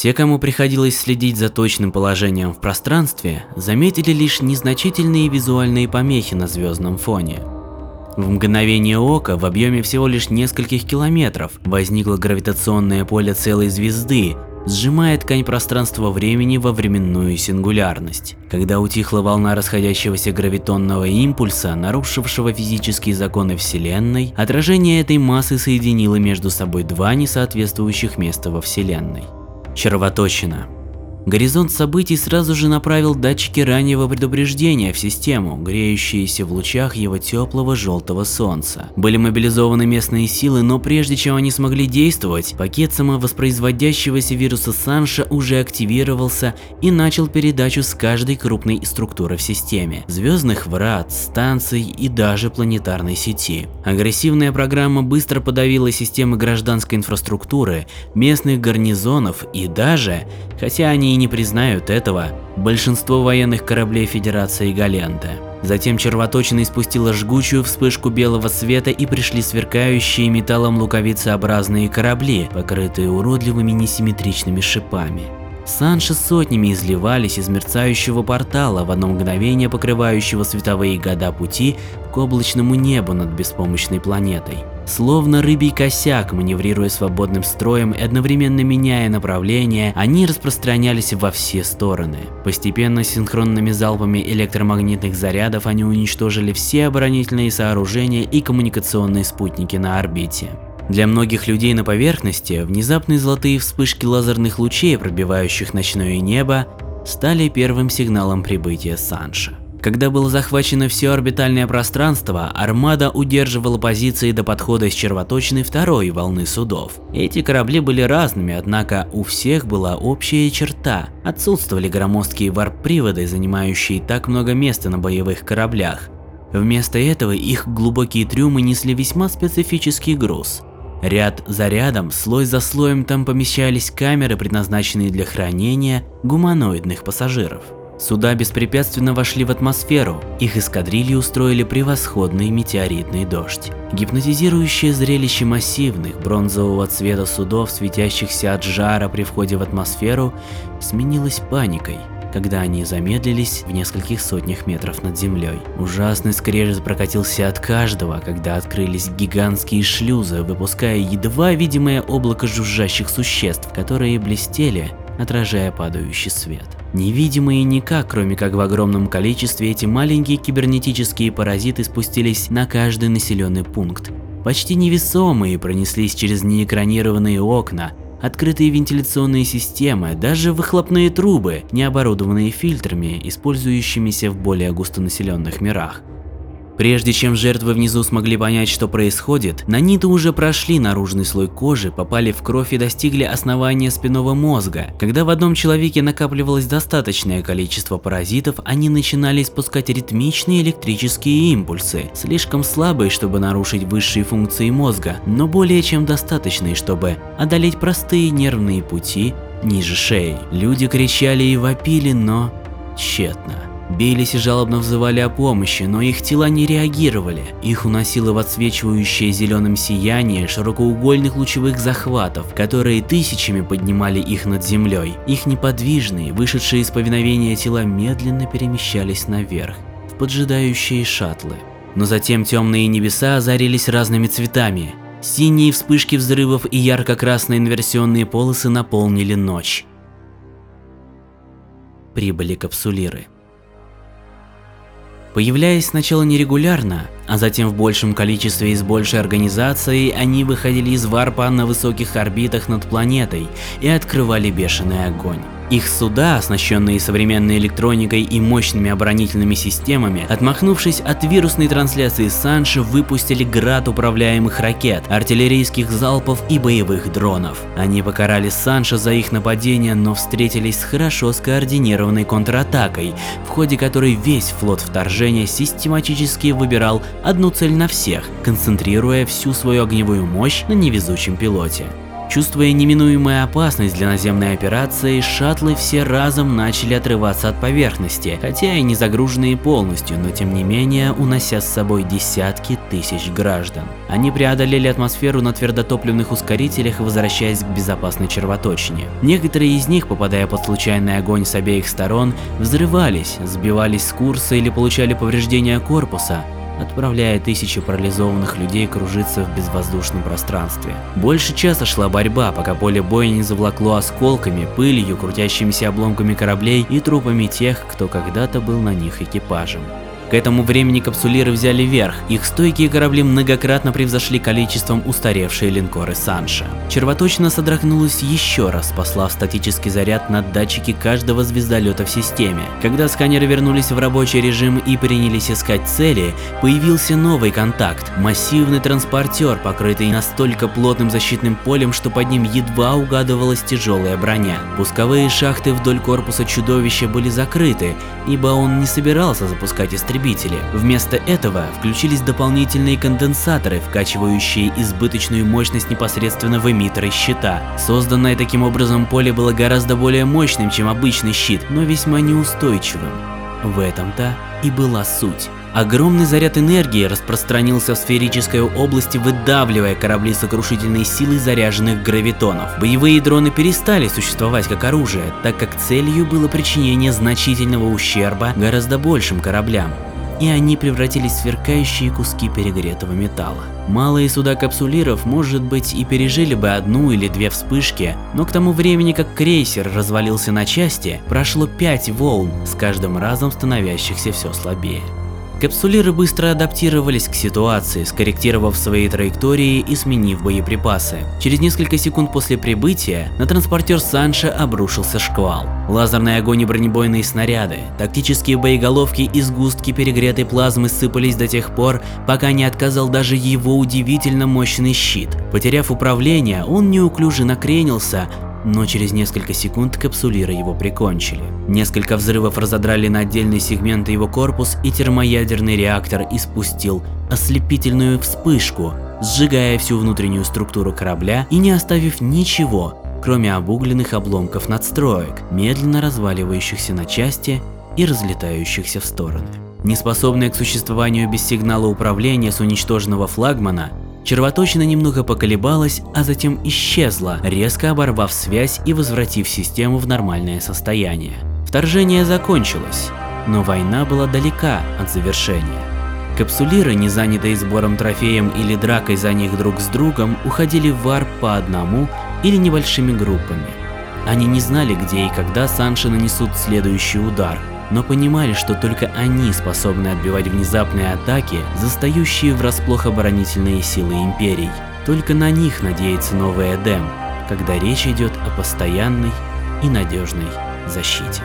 Те, кому приходилось следить за точным положением в пространстве, заметили лишь незначительные визуальные помехи на звездном фоне. В мгновение ока, в объеме всего лишь нескольких километров, возникло гравитационное поле целой звезды, сжимая ткань пространства-времени во временную сингулярность. Когда утихла волна расходящегося гравитонного импульса, нарушившего физические законы Вселенной, отражение этой массы соединило между собой два несоответствующих места во Вселенной. Червоточина. Горизонт событий сразу же направил датчики раннего предупреждения в систему, греющиеся в лучах его теплого желтого солнца. Были мобилизованы местные силы, но прежде чем они смогли действовать, пакет самовоспроизводящегося вируса Санша уже активировался и начал передачу с каждой крупной структуры в системе – звездных врат, станций и даже планетарной сети. Агрессивная программа быстро подавила системы гражданской инфраструктуры, местных гарнизонов и даже, хотя они и не признают этого большинство военных кораблей Федерации Галента. Затем червоточина испустила жгучую вспышку белого света и пришли сверкающие металлом луковицеобразные корабли, покрытые уродливыми несимметричными шипами. Санши сотнями изливались из мерцающего портала, в одно мгновение покрывающего световые года пути к облачному небу над беспомощной планетой. Словно рыбий косяк, маневрируя свободным строем и одновременно меняя направление, они распространялись во все стороны. Постепенно синхронными залпами электромагнитных зарядов они уничтожили все оборонительные сооружения и коммуникационные спутники на орбите. Для многих людей на поверхности внезапные золотые вспышки лазерных лучей, пробивающих ночное небо, стали первым сигналом прибытия Санша. Когда было захвачено все орбитальное пространство, армада удерживала позиции до подхода с червоточиной второй волны судов. Эти корабли были разными, однако у всех была общая черта. Отсутствовали громоздкие варп-приводы, занимающие так много места на боевых кораблях. Вместо этого их глубокие трюмы несли весьма специфический груз. Ряд за рядом, слой за слоем там помещались камеры, предназначенные для хранения гуманоидных пассажиров. Суда беспрепятственно вошли в атмосферу, их эскадрильи устроили превосходный метеоритный дождь. Гипнотизирующее зрелище массивных бронзового цвета судов, светящихся от жара при входе в атмосферу, сменилось паникой, когда они замедлились в нескольких сотнях метров над землей. Ужасный скрежет прокатился от каждого, когда открылись гигантские шлюзы, выпуская едва видимое облако жужжащих существ, которые блестели, отражая падающий свет. Невидимые никак, кроме как в огромном количестве, эти маленькие кибернетические паразиты спустились на каждый населенный пункт. Почти невесомые пронеслись через неэкранированные окна, открытые вентиляционные системы, даже выхлопные трубы, не оборудованные фильтрами, использующимися в более густонаселенных мирах. Прежде чем жертвы внизу смогли понять, что происходит, наниты уже прошли наружный слой кожи, попали в кровь и достигли основания спинного мозга. Когда в одном человеке накапливалось достаточное количество паразитов, они начинали испускать ритмичные электрические импульсы, слишком слабые, чтобы нарушить высшие функции мозга, но более чем достаточные, чтобы одолеть простые нервные пути ниже шеи. Люди кричали и вопили, но тщетно. Бились и жалобно взывали о помощи, но их тела не реагировали. Их уносило в отсвечивающее зеленым сияние широкоугольных лучевых захватов, которые тысячами поднимали их над землей. Их неподвижные, вышедшие из повиновения тела медленно перемещались наверх, в поджидающие шаттлы. Но затем темные небеса озарились разными цветами. Синие вспышки взрывов и ярко-красные инверсионные полосы наполнили ночь. Прибыли капсулиры. Появляясь сначала нерегулярно, а затем в большем количестве и с большей организацией, они выходили из варпа на высоких орбитах над планетой и открывали бешеный огонь. Их суда, оснащенные современной электроникой и мощными оборонительными системами, отмахнувшись от вирусной трансляции Санши, выпустили град управляемых ракет, артиллерийских залпов и боевых дронов. Они покарали Санша за их нападение, но встретились с хорошо скоординированной контратакой, в ходе которой весь флот вторжения систематически выбирал одну цель на всех, концентрируя всю свою огневую мощь на невезучем пилоте. Чувствуя неминуемую опасность для наземной операции, шаттлы все разом начали отрываться от поверхности, хотя и не загруженные полностью, но тем не менее унося с собой десятки тысяч граждан. Они преодолели атмосферу на твердотопливных ускорителях, возвращаясь к безопасной червоточине. Некоторые из них, попадая под случайный огонь с обеих сторон, взрывались, сбивались с курса или получали повреждения корпуса, отправляя тысячи парализованных людей кружиться в безвоздушном пространстве. Больше часа шла борьба, пока поле боя не завлакло осколками, пылью, крутящимися обломками кораблей и трупами тех, кто когда-то был на них экипажем. К этому времени капсулиры взяли верх, их стойкие корабли многократно превзошли количеством устаревшие линкоры Санша. Червоточина содрогнулась еще раз, послав статический заряд на датчики каждого звездолета в системе. Когда сканеры вернулись в рабочий режим и принялись искать цели, появился новый контакт – массивный транспортер, покрытый настолько плотным защитным полем, что под ним едва угадывалась тяжелая броня. Пусковые шахты вдоль корпуса чудовища были закрыты, ибо он не собирался запускать истребители потребители. Вместо этого включились дополнительные конденсаторы, вкачивающие избыточную мощность непосредственно в эмиттеры щита. Созданное таким образом поле было гораздо более мощным, чем обычный щит, но весьма неустойчивым. В этом-то и была суть. Огромный заряд энергии распространился в сферической области, выдавливая корабли сокрушительной силой заряженных гравитонов. Боевые дроны перестали существовать как оружие, так как целью было причинение значительного ущерба гораздо большим кораблям и они превратились в сверкающие куски перегретого металла. Малые суда капсулиров, может быть, и пережили бы одну или две вспышки, но к тому времени, как крейсер развалился на части, прошло пять волн, с каждым разом становящихся все слабее. Капсулиры быстро адаптировались к ситуации, скорректировав свои траектории и сменив боеприпасы. Через несколько секунд после прибытия на транспортер Санша обрушился шквал. Лазерный огонь и бронебойные снаряды, тактические боеголовки и сгустки перегретой плазмы сыпались до тех пор, пока не отказал даже его удивительно мощный щит. Потеряв управление, он неуклюже накренился, но через несколько секунд капсулиры его прикончили. Несколько взрывов разодрали на отдельные сегменты его корпус, и термоядерный реактор испустил ослепительную вспышку, сжигая всю внутреннюю структуру корабля и не оставив ничего, кроме обугленных обломков надстроек, медленно разваливающихся на части и разлетающихся в стороны. Неспособная к существованию без сигнала управления с уничтоженного флагмана, Червоточина немного поколебалась, а затем исчезла, резко оборвав связь и возвратив систему в нормальное состояние. Вторжение закончилось, но война была далека от завершения. Капсулиры, не занятые сбором трофеем или дракой за них друг с другом, уходили в варп по одному или небольшими группами. Они не знали, где и когда Санши нанесут следующий удар, но понимали, что только они способны отбивать внезапные атаки, застающие врасплох оборонительные силы Империй. Только на них надеется новый Эдем, когда речь идет о постоянной и надежной защите.